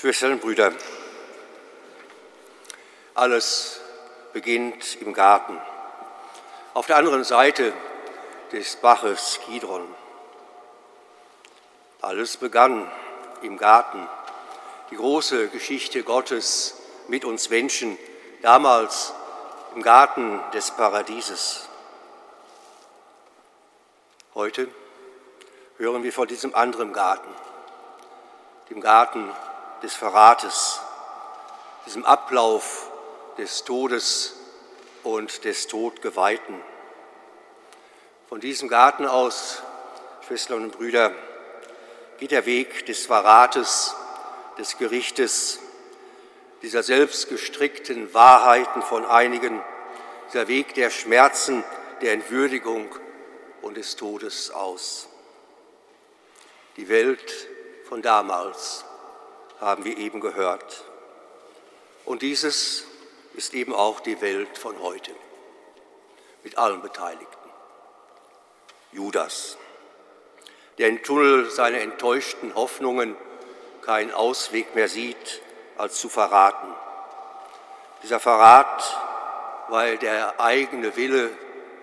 Schwestern und Brüder, alles beginnt im Garten. Auf der anderen Seite des Baches Kidron. Alles begann im Garten. Die große Geschichte Gottes mit uns Menschen, damals im Garten des Paradieses. Heute hören wir von diesem anderen Garten, dem Garten des Verrates, diesem Ablauf des Todes und des Todgeweihten. Von diesem Garten aus, Schwestern und Brüder, geht der Weg des Verrates, des Gerichtes, dieser selbstgestrickten Wahrheiten von einigen, dieser Weg der Schmerzen, der Entwürdigung und des Todes aus. Die Welt von damals haben wir eben gehört. Und dieses ist eben auch die Welt von heute mit allen Beteiligten. Judas, der im Tunnel seiner enttäuschten Hoffnungen keinen Ausweg mehr sieht, als zu verraten. Dieser Verrat, weil der eigene Wille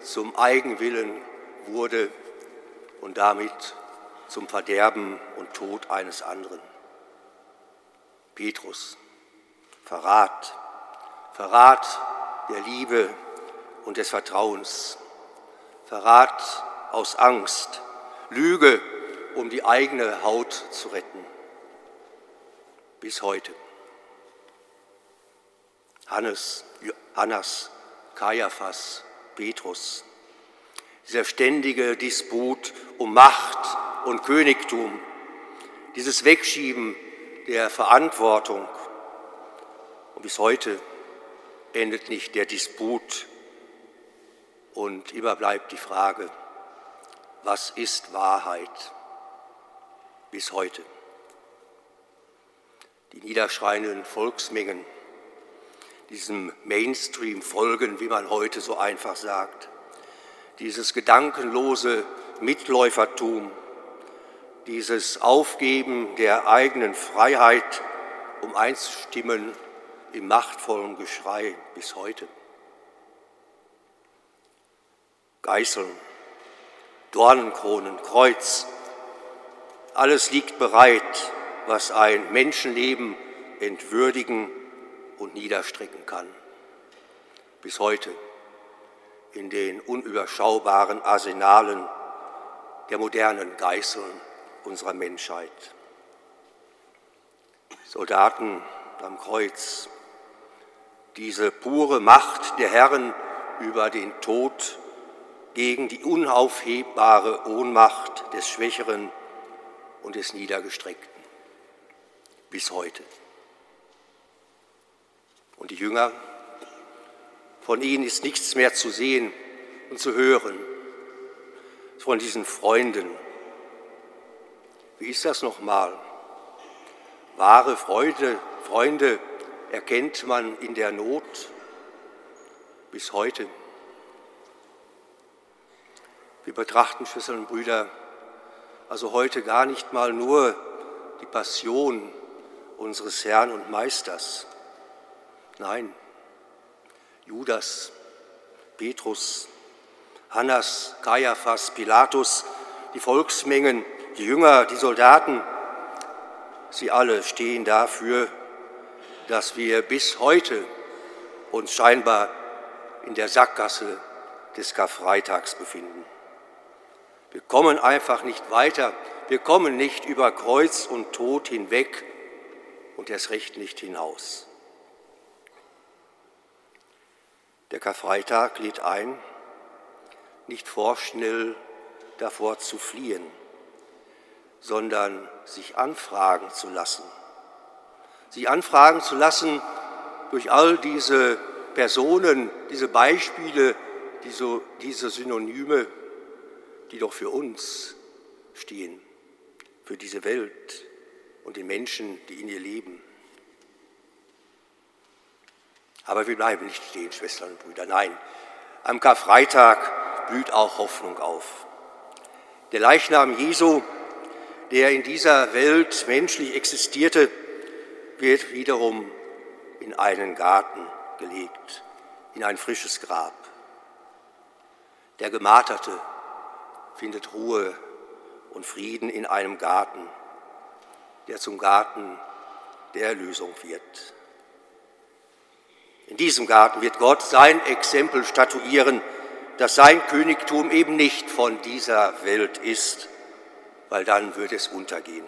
zum Eigenwillen wurde und damit zum Verderben und Tod eines anderen. Petrus, Verrat, Verrat der Liebe und des Vertrauens, Verrat aus Angst, Lüge, um die eigene Haut zu retten. Bis heute. Hannes, Hannas, Kaiaphas, Petrus, dieser ständige Disput um Macht und Königtum, dieses Wegschieben der Verantwortung. Und bis heute endet nicht der Disput und immer bleibt die Frage, was ist Wahrheit? Bis heute. Die niederschreienden Volksmengen, diesem Mainstream folgen, wie man heute so einfach sagt, dieses gedankenlose Mitläufertum, dieses Aufgeben der eigenen Freiheit, um einzustimmen im machtvollen Geschrei bis heute. Geißeln, Dornenkronen, Kreuz, alles liegt bereit, was ein Menschenleben entwürdigen und niederstrecken kann. Bis heute in den unüberschaubaren Arsenalen der modernen Geißeln unserer Menschheit. Soldaten am Kreuz, diese pure Macht der Herren über den Tod gegen die unaufhebbare Ohnmacht des Schwächeren und des Niedergestreckten. Bis heute. Und die Jünger, von ihnen ist nichts mehr zu sehen und zu hören, von diesen Freunden, wie ist das nochmal? Wahre Freude, Freunde erkennt man in der Not bis heute. Wir betrachten, Schwestern und Brüder, also heute gar nicht mal nur die Passion unseres Herrn und Meisters. Nein, Judas, Petrus, Hannas, Kaiaphas, Pilatus, die Volksmengen, die Jünger, die Soldaten, sie alle stehen dafür, dass wir bis heute uns scheinbar in der Sackgasse des Karfreitags befinden. Wir kommen einfach nicht weiter, wir kommen nicht über Kreuz und Tod hinweg und erst recht nicht hinaus. Der Karfreitag lädt ein, nicht vorschnell davor zu fliehen, sondern sich anfragen zu lassen. Sich anfragen zu lassen durch all diese Personen, diese Beispiele, diese, diese Synonyme, die doch für uns stehen, für diese Welt und die Menschen, die in ihr leben. Aber wir bleiben nicht stehen, Schwestern und Brüder. Nein, am Karfreitag blüht auch Hoffnung auf. Der Leichnam Jesu der in dieser Welt menschlich existierte, wird wiederum in einen Garten gelegt, in ein frisches Grab. Der Gemarterte findet Ruhe und Frieden in einem Garten, der zum Garten der Erlösung wird. In diesem Garten wird Gott sein Exempel statuieren, dass sein Königtum eben nicht von dieser Welt ist, weil dann würde es untergehen.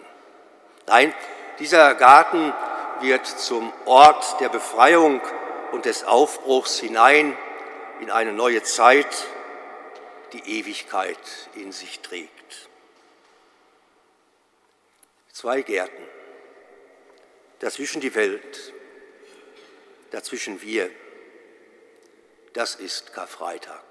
Nein, dieser Garten wird zum Ort der Befreiung und des Aufbruchs hinein in eine neue Zeit, die Ewigkeit in sich trägt. Zwei Gärten, dazwischen die Welt, dazwischen wir, das ist Karfreitag.